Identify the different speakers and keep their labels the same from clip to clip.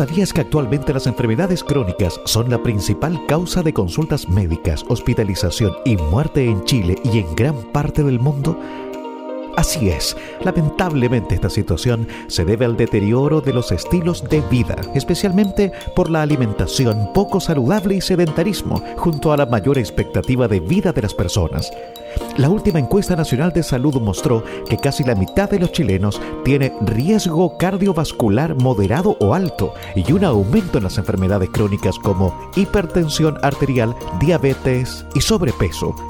Speaker 1: ¿Sabías que actualmente las enfermedades crónicas son la principal causa de consultas médicas, hospitalización y muerte en Chile y en gran parte del mundo? Así es, lamentablemente esta situación se debe al deterioro de los estilos de vida, especialmente por la alimentación poco saludable y sedentarismo, junto a la mayor expectativa de vida de las personas. La última encuesta nacional de salud mostró que casi la mitad de los chilenos tiene riesgo cardiovascular moderado o alto y un aumento en las enfermedades crónicas como hipertensión arterial, diabetes y sobrepeso.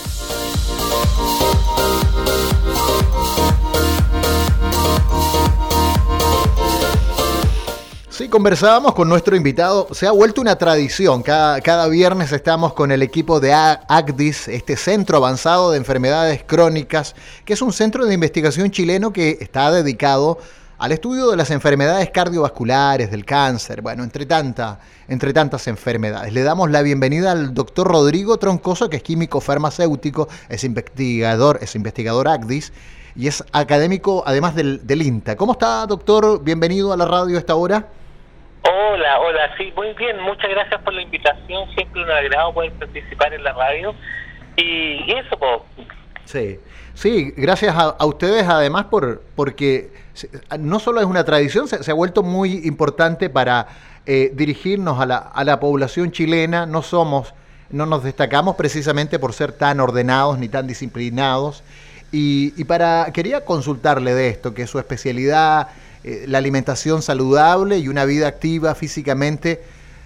Speaker 2: Sí, conversábamos con nuestro invitado. Se ha vuelto una tradición. Cada, viernes estamos con el equipo de ACDIS, este Centro Avanzado de Enfermedades Crónicas, que es un centro de investigación chileno que está dedicado al estudio de las enfermedades cardiovasculares, del cáncer, bueno, entre, entre tantas enfermedades. Le damos la bienvenida al doctor Rodrigo Troncoso, que es químico farmacéutico, es investigador, es investigador ACDIS y es académico además del, del INTA. ¿Cómo está, doctor? Bienvenido a la radio a esta hora.
Speaker 3: Hola, hola, sí, muy bien, muchas gracias por la invitación, siempre un agrado poder participar en la radio. Y, eso, pues.
Speaker 2: Sí, sí, gracias a, ustedes además por porque no solo es una tradición, se, ha vuelto muy importante para eh, dirigirnos a la, a la población chilena, no somos, no nos destacamos precisamente por ser tan ordenados ni tan disciplinados. Y, y para, quería consultarle de esto, que es su especialidad eh, la alimentación saludable y una vida activa físicamente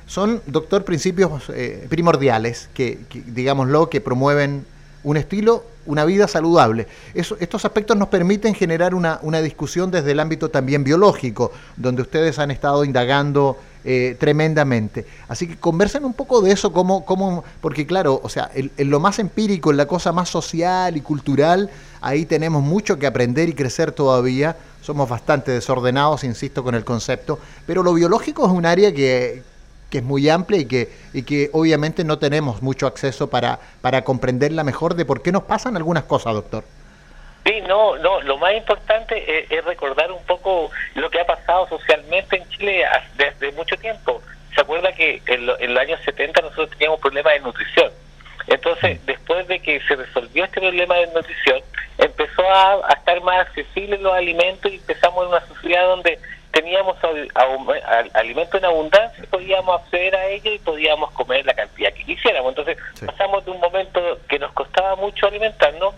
Speaker 2: son, doctor, principios eh, primordiales que, digámoslo, que promueven un estilo, una vida saludable. estos aspectos nos permiten generar una, una, discusión desde el ámbito también biológico, donde ustedes han estado indagando eh, tremendamente. Así que conversen un poco de eso, cómo, cómo, porque claro, o sea, en lo más empírico, en la cosa más social y cultural, ahí tenemos mucho que aprender y crecer todavía somos bastante desordenados, insisto, con el concepto, pero lo biológico es un área que, es muy amplia y que, y que obviamente no tenemos mucho acceso para, para comprenderla mejor de por qué nos pasan algunas cosas, doctor.
Speaker 3: Sí, no, no, lo más importante es, recordar un poco lo que ha pasado socialmente en Chile desde mucho tiempo. ¿Se acuerda que en, en los años 70 nosotros teníamos problemas de nutrición? Entonces, mm. después de que se resolvió este problema de nutrición, a, estar más accesibles los alimentos y empezamos en una sociedad donde teníamos alimentos en abundancia, podíamos acceder a ellos y podíamos comer la cantidad que quisiéramos. Entonces pasamos de un momento que nos costaba mucho alimentarnos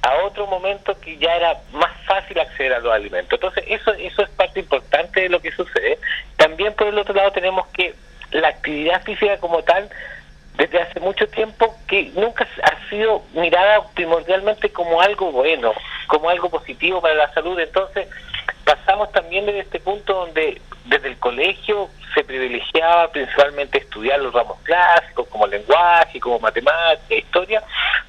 Speaker 3: a otro momento que ya era más fácil acceder a los alimentos. Entonces eso, eso es parte importante de lo que sucede. También por el otro lado tenemos que la actividad física como tal desde hace mucho tiempo que nunca ha sido mirada primordialmente como algo bueno, como algo positivo para la salud. Entonces, pasamos también desde este punto donde desde el colegio se privilegiaba principalmente estudiar los ramos clásicos como lenguaje, como matemática, historia,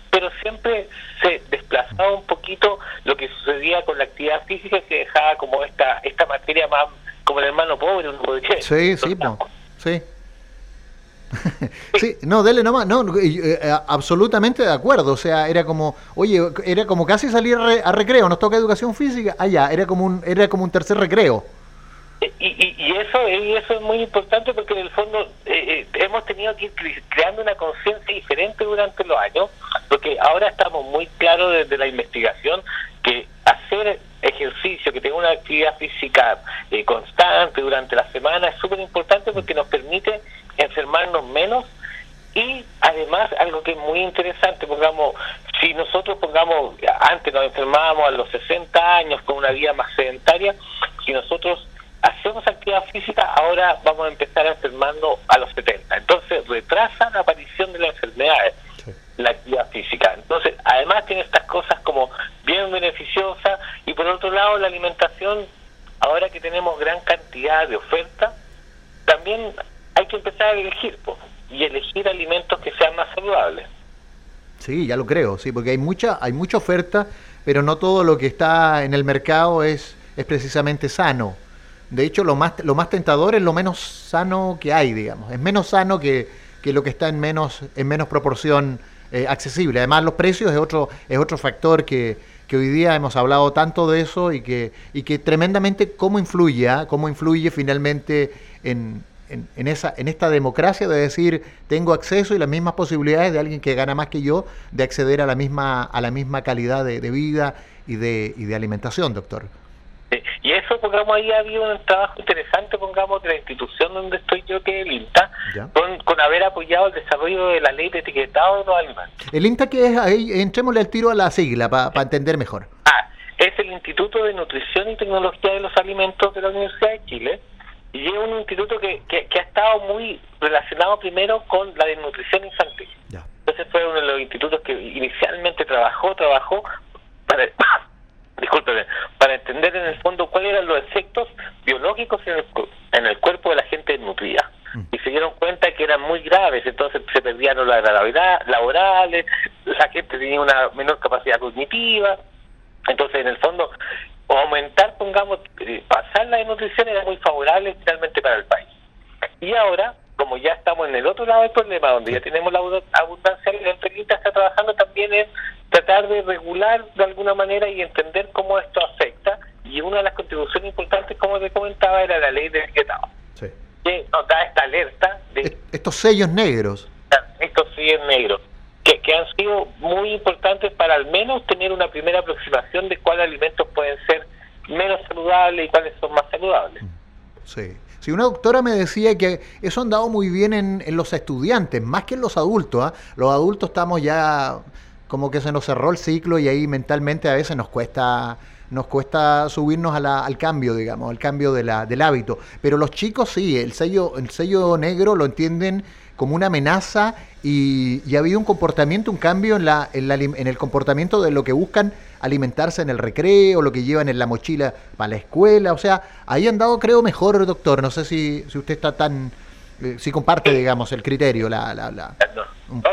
Speaker 3: pero siempre se desplazaba un poquito lo que sucedía con la actividad física que dejaba como esta esta materia más como el hermano pobre, uno podría
Speaker 2: Sí, sí, sí. Sí, no, dele nomás, no, eh, eh, absolutamente de acuerdo, o sea, era como, oye, era como casi salir a recreo, nos toca educación física, allá, era como un, era como un tercer recreo.
Speaker 3: Y, y, eso y eso es muy importante porque en el fondo eh, hemos tenido que ir creando una conciencia diferente durante los años, porque ahora estamos muy claros desde la investigación que hacer ejercicio, que tenga una actividad física constante durante la semana es súper importante porque nos permite enfermarnos menos y además algo que es muy interesante, pongamos, si nosotros pongamos, antes nos enfermábamos a los 60 años con una vida más sedentaria, si nosotros hacemos actividad física, ahora vamos a empezar a enfermarnos a los 70. Entonces retrasa la aparición de las enfermedades, la actividad física. Entonces, además tiene estas cosas como bien beneficiosa y por otro lado la alimentación, ahora que tenemos gran cantidad de oferta, también hay que empezar a elegir. Y elegir alimentos que sean más saludables.
Speaker 2: Sí, ya lo creo, sí, porque hay mucha, hay mucha oferta, pero no todo lo que está en el mercado es, es precisamente sano. De hecho, lo más, lo más tentador es lo menos sano que hay, digamos. Es menos sano que, que lo que está en menos, en menos proporción eh, accesible. Además, los precios es otro, es otro factor que, que hoy día hemos hablado tanto de eso y que, y que tremendamente cómo influye, ¿ah? cómo influye finalmente en, en, esa, en esta democracia de decir tengo acceso y las mismas posibilidades de alguien que gana más que yo de acceder a la misma, a la misma calidad de, vida y de, y de alimentación, doctor.
Speaker 3: Y eso, pongamos, ahí ha habido un trabajo interesante, pongamos, de la institución donde estoy yo, que es el INTA, con, con, haber apoyado el desarrollo de la ley de etiquetado de los alimentos.
Speaker 2: ¿El INTA que es? Ahí, entrémosle al tiro a la sigla para entender mejor.
Speaker 3: Ah, es el Instituto de Nutrición y Tecnología de los Alimentos de la Universidad de Chile, y es un instituto que, que, ha estado muy relacionado primero con la desnutrición infantil. Entonces fue uno de los institutos que inicialmente trabajó, trabajó para, discúlpeme, para entender en el fondo cuáles eran los efectos biológicos en el, en el cuerpo de la gente nutrida. Mm. Y se dieron cuenta que eran muy graves, entonces se perdían las laborales, la gente tenía una menor capacidad cognitiva, entonces en el fondo aumentar, pongamos, eh, pasar la desnutrición era muy favorable finalmente para el país. Y ahora, como ya estamos en el otro lado del problema, donde ya tenemos la abundancia alimentaria, está trabajando también en tratar de regular de alguna manera y entender cómo esto afecta. Y una de las contribuciones importantes, como te comentaba, era la ley de etiquetado, sí. que nos da esta alerta de...
Speaker 2: Estos sellos negros.
Speaker 3: Estos sellos negros que, han sido muy importantes para al menos tener una primera aproximación de cuáles alimentos pueden ser menos saludables y cuáles son más saludables.
Speaker 2: Sí. Si una doctora me decía que eso ha andado muy bien en, en los estudiantes, más que en los adultos. ¿ah? Los adultos estamos ya como que se nos cerró el ciclo y ahí mentalmente a veces nos cuesta nos cuesta subirnos a la, al cambio, digamos, al cambio de la, del hábito. Pero los chicos sí, el sello, el sello negro lo entienden como una amenaza y, y ha habido un comportamiento, un cambio en, la, en, la, en el comportamiento de lo que buscan alimentarse en el recreo, lo que llevan en la mochila para la escuela. O sea, ahí han dado, creo, mejor, doctor. No sé si, si usted está tan. Eh, si comparte, digamos, el criterio. La, la, la...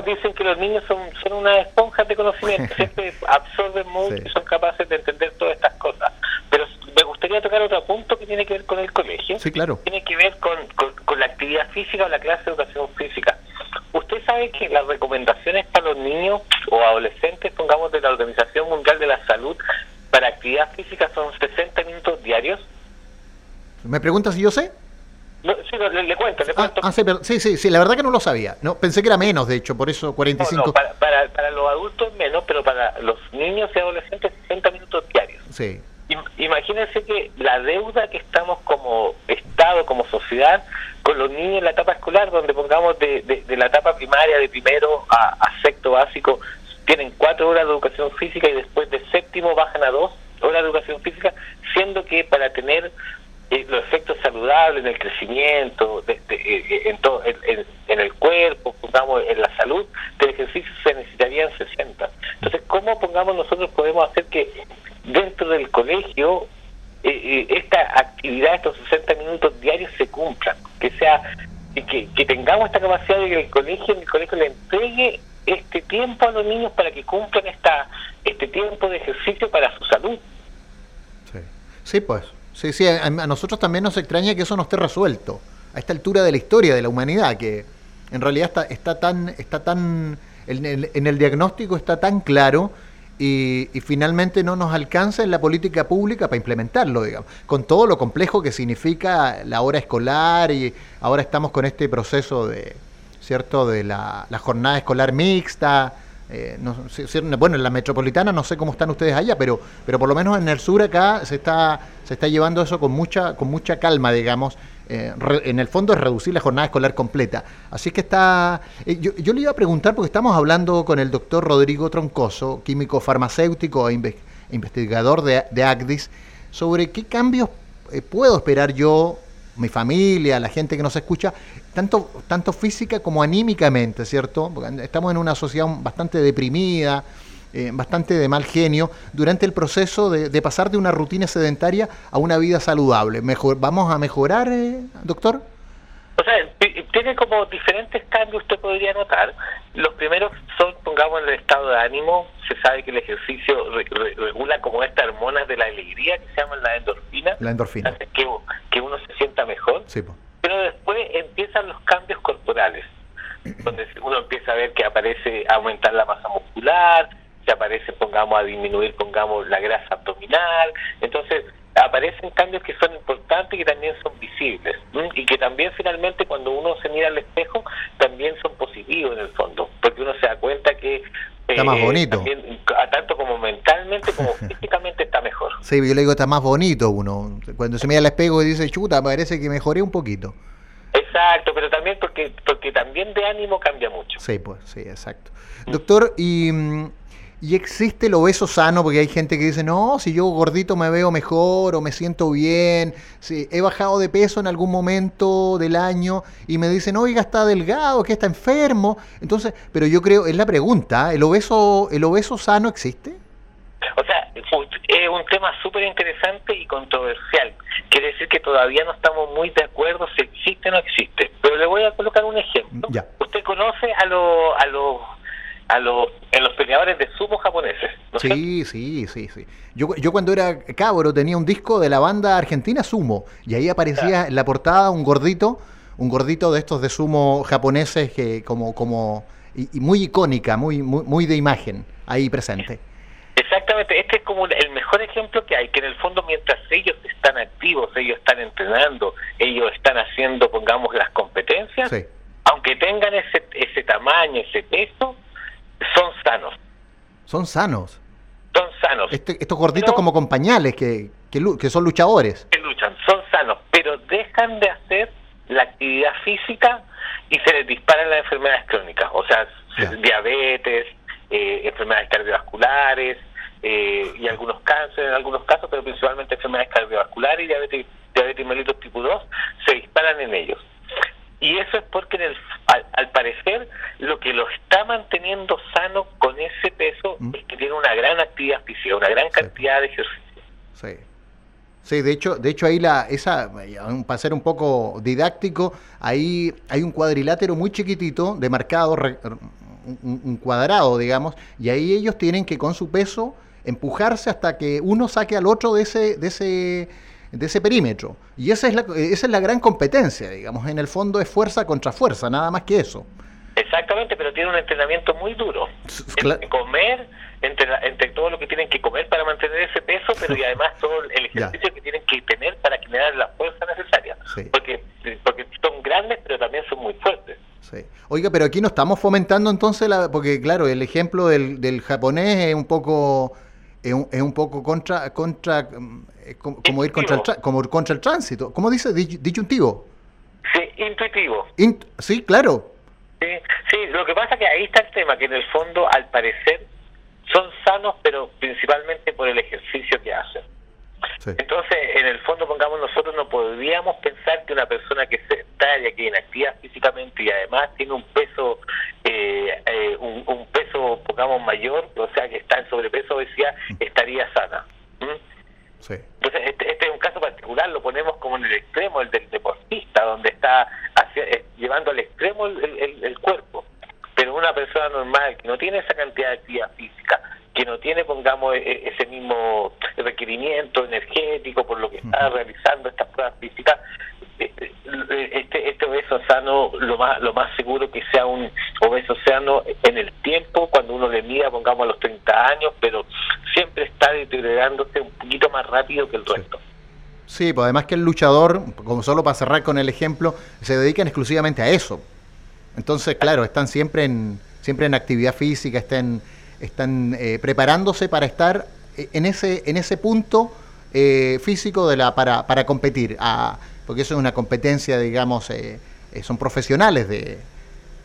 Speaker 3: dicen que los niños son, son unas esponjas de conocimiento, siempre absorben mucho y son capaces de entender todas estas cosas. Gustaría tocar otro punto que tiene que ver con el colegio.
Speaker 2: Sí, claro.
Speaker 3: Tiene que ver con, con la actividad física o la clase de educación física. Usted sabe que las recomendaciones para los niños o adolescentes, pongamos de la Organización Mundial de la Salud, para actividad física son 60 minutos diarios.
Speaker 2: ¿Me pregunta si yo sé?
Speaker 3: sí, le, cuento, le cuento.
Speaker 2: Ah, ah sí, sí, sí, la verdad que no lo sabía. No, pensé que era menos, de hecho, por eso 45. No,
Speaker 3: para, para, para, los adultos menos, pero para los niños y adolescentes 60 minutos diarios.
Speaker 2: Sí.
Speaker 3: Imagínense que la deuda que estamos como Estado, como sociedad, con los niños en la etapa escolar, donde pongamos de, de, la etapa primaria, de primero a, sexto básico, tienen cuatro horas de educación física y después de séptimo bajan a dos horas de educación física, siendo que para tener eh, los efectos saludables en el crecimiento, de, eh, en, todo, en, en, el cuerpo, pongamos en la salud, del ejercicio se necesitarían 60. Entonces, ¿cómo pongamos nosotros podemos hacer que dentro del colegio eh, esta actividad, estos 60 minutos diarios se cumplan? Que sea que, que tengamos esta capacidad de que el colegio, el colegio le entregue este tiempo a los niños para que cumplan esta este tiempo de ejercicio para su salud.
Speaker 2: Sí, sí pues. Sí, sí, a, nosotros también nos extraña que eso no esté resuelto a esta altura de la historia de la humanidad, que en realidad está, está tan, está tan, en en el diagnóstico está tan claro y, finalmente no nos alcanza en la política pública para implementarlo, digamos, con todo lo complejo que significa la hora escolar y ahora estamos con este proceso de, ¿cierto?, de la, jornada escolar mixta. Eh, bueno, en la metropolitana no sé cómo están ustedes allá, pero, pero por lo menos en el sur acá se está, se está llevando eso con mucha, con mucha calma, digamos, eh, en el fondo es reducir la jornada escolar completa. Así que está... Eh, yo, le iba a preguntar, porque estamos hablando con el doctor Rodrigo Troncoso, químico farmacéutico e investigador de, de, ACDIS, sobre qué cambios eh, puedo esperar yo, mi familia, la gente que nos escucha, tanto, tanto física como anímicamente, ¿cierto? Porque estamos en una sociedad bastante deprimida, eh, bastante de mal genio durante el proceso de, pasar de una rutina sedentaria a una vida saludable. Mejor, ¿Vamos a mejorar, eh, doctor?
Speaker 3: O tiene como diferentes cambios, usted podría notar. Los primeros son, pongamos, el estado de ánimo. Se sabe que el ejercicio regula como estas hormonas de la alegría que se llaman la endorfina.
Speaker 2: La endorfina.
Speaker 3: Que, que uno se sienta mejor.
Speaker 2: Sí,
Speaker 3: Pero después empiezan los cambios corporales, donde uno empieza a ver que aparece aumentar la masa muscular, se aparece, pongamos, a disminuir, pongamos, la grasa abdominal. Entonces, aparecen cambios que son importantes y que también son visibles y que también finalmente cuando uno se mira al espejo también son positivos en el fondo porque uno se da cuenta que
Speaker 2: está más eh, bonito.
Speaker 3: tanto como mentalmente como físicamente está mejor.
Speaker 2: Sí yo le digo está más bonito uno. Cuando se mira al espejo y dice chuta parece que mejoré un poquito
Speaker 3: exacto pero también porque porque también de ánimo cambia mucho.
Speaker 2: Sí pues sí exacto. Doctor y mm, y existe el obeso sano, porque hay gente que dice, no, si yo gordito me veo mejor o me siento bien, si he bajado de peso en algún momento del año y me dicen, oiga, está delgado, que está enfermo. Entonces, pero yo creo, es la pregunta, ¿el obeso, el obeso sano existe?
Speaker 3: O sea, es un tema súper interesante y controversial. Quiere decir que todavía no estamos muy de acuerdo si existe o no existe. Pero le voy a colocar un ejemplo. Usted conoce a los a los a los, en los peleadores de sumo japoneses.
Speaker 2: sí, sí, sí, sí. Yo, yo cuando era cabro tenía un disco de la banda argentina Sumo y ahí aparecía en la portada un gordito, un gordito de estos de sumo japoneses que como como y, muy icónica, muy, muy muy de imagen ahí presente.
Speaker 3: Exactamente, este es como el mejor ejemplo que hay, que en el fondo mientras ellos están activos, ellos están entrenando, ellos están haciendo, pongamos, las competencias, aunque tengan ese, ese tamaño, ese peso, son sanos.
Speaker 2: Son sanos.
Speaker 3: Son sanos.
Speaker 2: Este, estos gorditos como compañales que, que, son luchadores.
Speaker 3: Que luchan, son sanos, pero dejan de hacer la actividad física y se les disparan las enfermedades crónicas, o sea, diabetes, eh, enfermedades cardiovasculares eh, y algunos cánceres en algunos casos, pero principalmente enfermedades cardiovasculares y diabetes, diabetes mellitus tipo 2 se disparan en ellos. Y eso es porque en el, al, parecer lo que lo está manteniendo sano con ese peso ¿Mm? es que tiene una gran actividad física, una gran cantidad de ejercicio.
Speaker 2: Sí. Sí, de hecho, de hecho ahí la, esa, para ser un poco didáctico, ahí hay un cuadrilátero muy chiquitito, demarcado, un, un cuadrado, digamos, y ahí ellos tienen que con su peso empujarse hasta que uno saque al otro de ese, de ese de ese perímetro. Y esa es, la, esa es la gran competencia, digamos. En el fondo es fuerza contra fuerza, nada más que eso.
Speaker 3: Exactamente, pero tiene un entrenamiento muy duro. Comer, entre, entre todo lo que tienen que comer para mantener ese peso, pero y además todo el ejercicio que tienen que tener para generar la fuerza necesaria. Porque, porque son grandes, pero también son muy fuertes.
Speaker 2: Sí. Oiga, pero aquí no estamos fomentando entonces, la, porque claro, el ejemplo del, del japonés es un poco es un, es un poco contra contra eh, como, ir contra el, como contra el tránsito. ¿Cómo dice? Disyuntivo.
Speaker 3: Sí, intuitivo.
Speaker 2: sí, claro.
Speaker 3: Sí, sí, lo que pasa es que ahí está el tema, que en el fondo, al parecer, son sanos, pero principalmente por el ejercicio que hacen. Entonces, en el fondo, pongamos, nosotros no podríamos pensar que una persona que se talla, que inactiva físicamente y además tiene un peso, eh, eh, un, peso, pongamos, mayor, o sea, que está en sobrepeso o obesidad, mm. estaría sana. Entonces, este, este, es un caso particular, lo ponemos como en el extremo, el del deportista, donde está eh, llevando al extremo el, cuerpo. Pero una persona normal que no tiene esa cantidad de actividad física, que no tiene, pongamos, e, e, ese mismo requerimiento energético por lo que está realizando estas pruebas físicas, este, este, este obeso sano, lo más, lo más seguro que sea un obeso sano en el tiempo, cuando uno le mida, pongamos, a los 30 años, pero siempre está deteriorándose un poquito más rápido que el resto.
Speaker 2: Sí, pues además que el luchador, como solo para cerrar con el ejemplo, se dedican exclusivamente a eso. Entonces, claro, están siempre en, siempre en actividad física, están, están eh, preparándose para estar en ese, en ese punto eh, físico de la, para, para competir, a, porque eso es una competencia, digamos, eh, son profesionales de,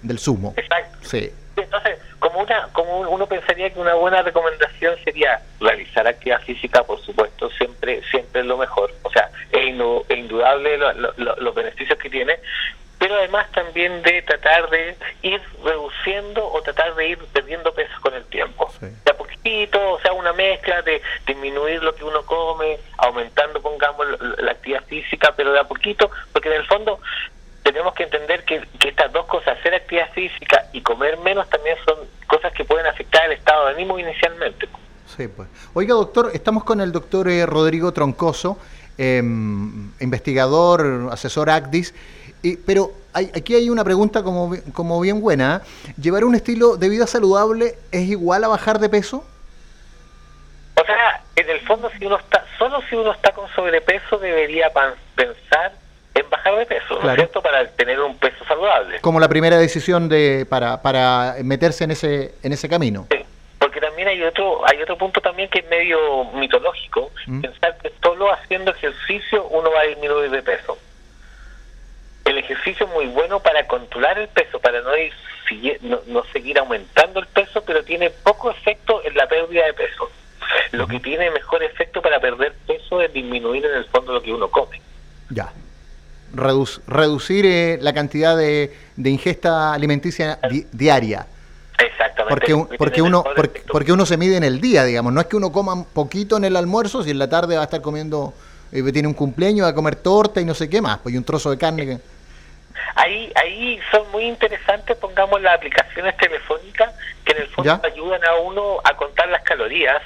Speaker 2: del sumo.
Speaker 3: Exacto. Sí. Entonces, como una como uno pensaría que una buena recomendación sería realizar actividad física por supuesto siempre siempre es lo mejor o sea es, indudable los beneficios que tiene pero además también de tratar de ir reduciendo o tratar de ir perdiendo peso con el tiempo de a poquito o sea una mezcla de disminuir lo que uno come aumentando pongamos la actividad física pero de a poquito porque en el fondo tenemos que entender que, estas dos cosas, hacer actividad física y comer menos, también son cosas que pueden afectar el estado de ánimo inicialmente.
Speaker 2: Sí, pues. Oiga, doctor, estamos con el doctor eh, Rodrigo Troncoso, em, investigador, asesor ACDIS, y, pero aquí hay una pregunta como, como bien buena. ¿eh? ¿Llevar un estilo de vida saludable es igual a bajar de peso?
Speaker 3: O sea, en el fondo, si uno está, solo si uno está con sobrepeso, debería pensar en bajar de peso, ¿no es cierto? Para tener un peso saludable.
Speaker 2: Como la primera decisión de para, para meterse en ese en ese camino.
Speaker 3: porque también hay otro hay otro punto también que es medio mitológico, mm. pensar que solo haciendo ejercicio uno va a disminuir de peso. El ejercicio es muy bueno para controlar el peso, para no ir no, no seguir aumentando el peso, pero tiene poco efecto en la pérdida de peso. Lo que tiene mejor efecto para perder peso es disminuir en el fondo lo que uno come.
Speaker 2: Ya. reducir eh, la cantidad de, ingesta alimenticia diaria.
Speaker 3: Exactamente.
Speaker 2: Porque, porque uno porque, uno se mide en el día, digamos. No es que uno coma un poquito en el almuerzo, si en la tarde va a estar comiendo, eh, tiene un cumpleaños, va a comer torta y no sé qué más, pues y un trozo de carne. Que...
Speaker 3: Ahí, ahí son muy interesantes, pongamos las aplicaciones telefónicas que en el fondo ayudan a uno a contar las calorías.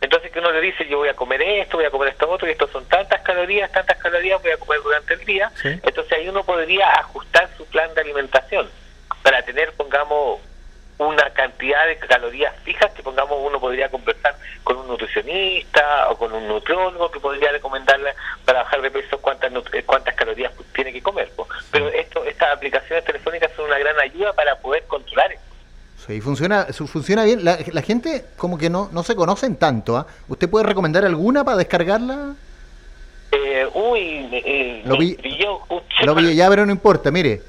Speaker 3: Entonces que uno le dice, yo voy a comer esto, voy a comer esto otro, y esto son tantas calorías, tantas calorías voy a comer durante el día. Entonces ahí uno podría ajustar su plan de alimentación para tener, pongamos, una cantidad de calorías fijas que, pongamos, uno podría conversar con un nutricionista o con un nutriólogo que podría recomendarle para bajar de peso cuántas cuántas calorías tiene que comer. Pero esto estas aplicaciones telefónicas son una gran ayuda para poder controlar esto.
Speaker 2: Sí, funciona, funciona bien. La, gente como que no, no se conocen tanto. ¿ah? ¿Usted puede recomendar alguna para descargarla?
Speaker 3: Eh, uy, eh,
Speaker 2: lo vi, lo vi ya, pero no importa. Mire,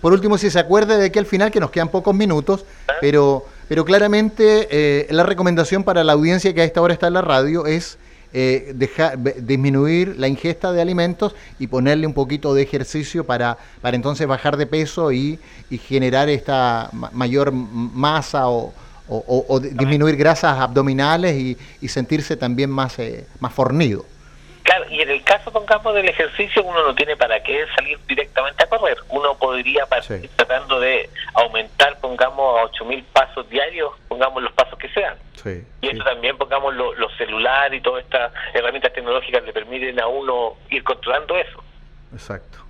Speaker 2: por, último, si se acuerda de que al final, que nos quedan pocos minutos, ¿Ah? pero, pero claramente eh, la recomendación para la audiencia que a esta hora está en la radio es eh, dejar, disminuir la ingesta de alimentos y ponerle un poquito de ejercicio para, para entonces bajar de peso y, generar esta mayor masa o, disminuir grasas abdominales y, sentirse también más, eh, más fornido.
Speaker 3: Claro, y en el caso, pongamos, del ejercicio, uno no tiene para qué salir directamente a correr. Uno podría, tratando de aumentar, pongamos, a 8.000 pasos diarios, pongamos los pasos que sean. y eso también, pongamos, los celulares y todas estas herramientas tecnológicas le permiten a uno ir controlando eso.
Speaker 2: Exacto.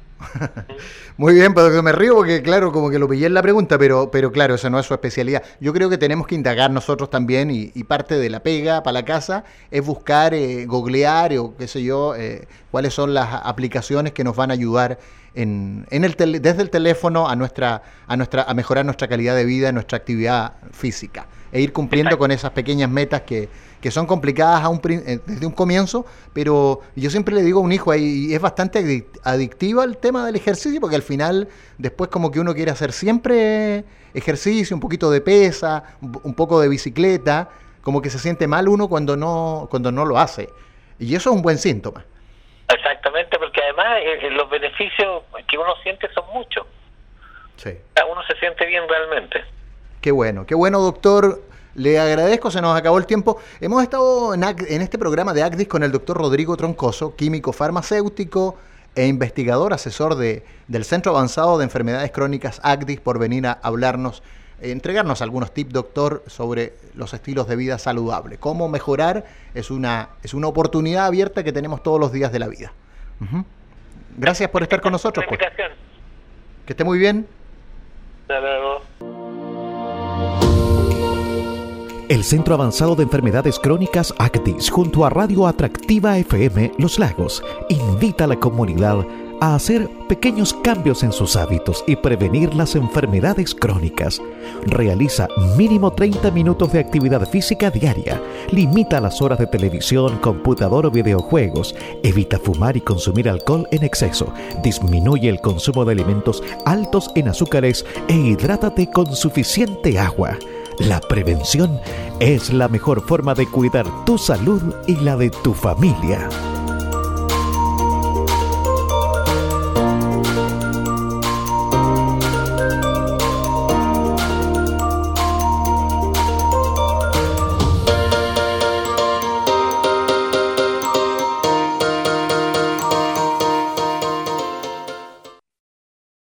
Speaker 2: Muy bien, pero me río porque, claro, como que lo pillé en la pregunta, pero, pero claro, esa no es su especialidad. Yo creo que tenemos que indagar nosotros también y, parte de la pega para la casa es buscar, eh, googlear o qué sé yo, eh, cuáles son las aplicaciones que nos van a ayudar en, en el desde el teléfono a, nuestra, a, nuestra, a mejorar nuestra calidad de vida, nuestra actividad física e ir cumpliendo con esas pequeñas metas que, que son complicadas a un, eh, desde un comienzo, pero yo siempre le digo a un hijo, y es bastante adictivo el tema del ejercicio, porque al final después como que uno quiere hacer siempre ejercicio, un poquito de pesa, un poco de bicicleta, como que se siente mal uno cuando no, cuando no lo hace. Y eso es un buen síntoma.
Speaker 3: Exactamente, porque además eh, eh, los beneficios que uno siente son muchos. Sí. Uno se siente bien realmente.
Speaker 2: Qué bueno, qué bueno, doctor. Le agradezco, se nos acabó el tiempo. Hemos estado en, este programa de ACDIS con el doctor Rodrigo Troncoso, químico farmacéutico e investigador, asesor de, del Centro Avanzado de Enfermedades Crónicas ACDIS, por venir a hablarnos, entregarnos algunos tips, doctor, sobre los estilos de vida saludable. Cómo mejorar es una, es una oportunidad abierta que tenemos todos los días de la vida. Gracias por estar con nosotros. Pues. Que esté muy bien.
Speaker 3: Hasta luego.
Speaker 1: El Centro Avanzado de Enfermedades Crónicas ACTIS, junto a Radio Atractiva FM Los Lagos, invita a la comunidad a hacer pequeños cambios en sus hábitos y prevenir las enfermedades crónicas. Realiza mínimo 30 minutos de actividad física diaria. Limita las horas de televisión, computador o videojuegos. Evita fumar y consumir alcohol en exceso. Disminuye el consumo de alimentos altos en azúcares e hidrátate con suficiente agua. La prevención es la mejor forma de cuidar tu salud y la de tu familia.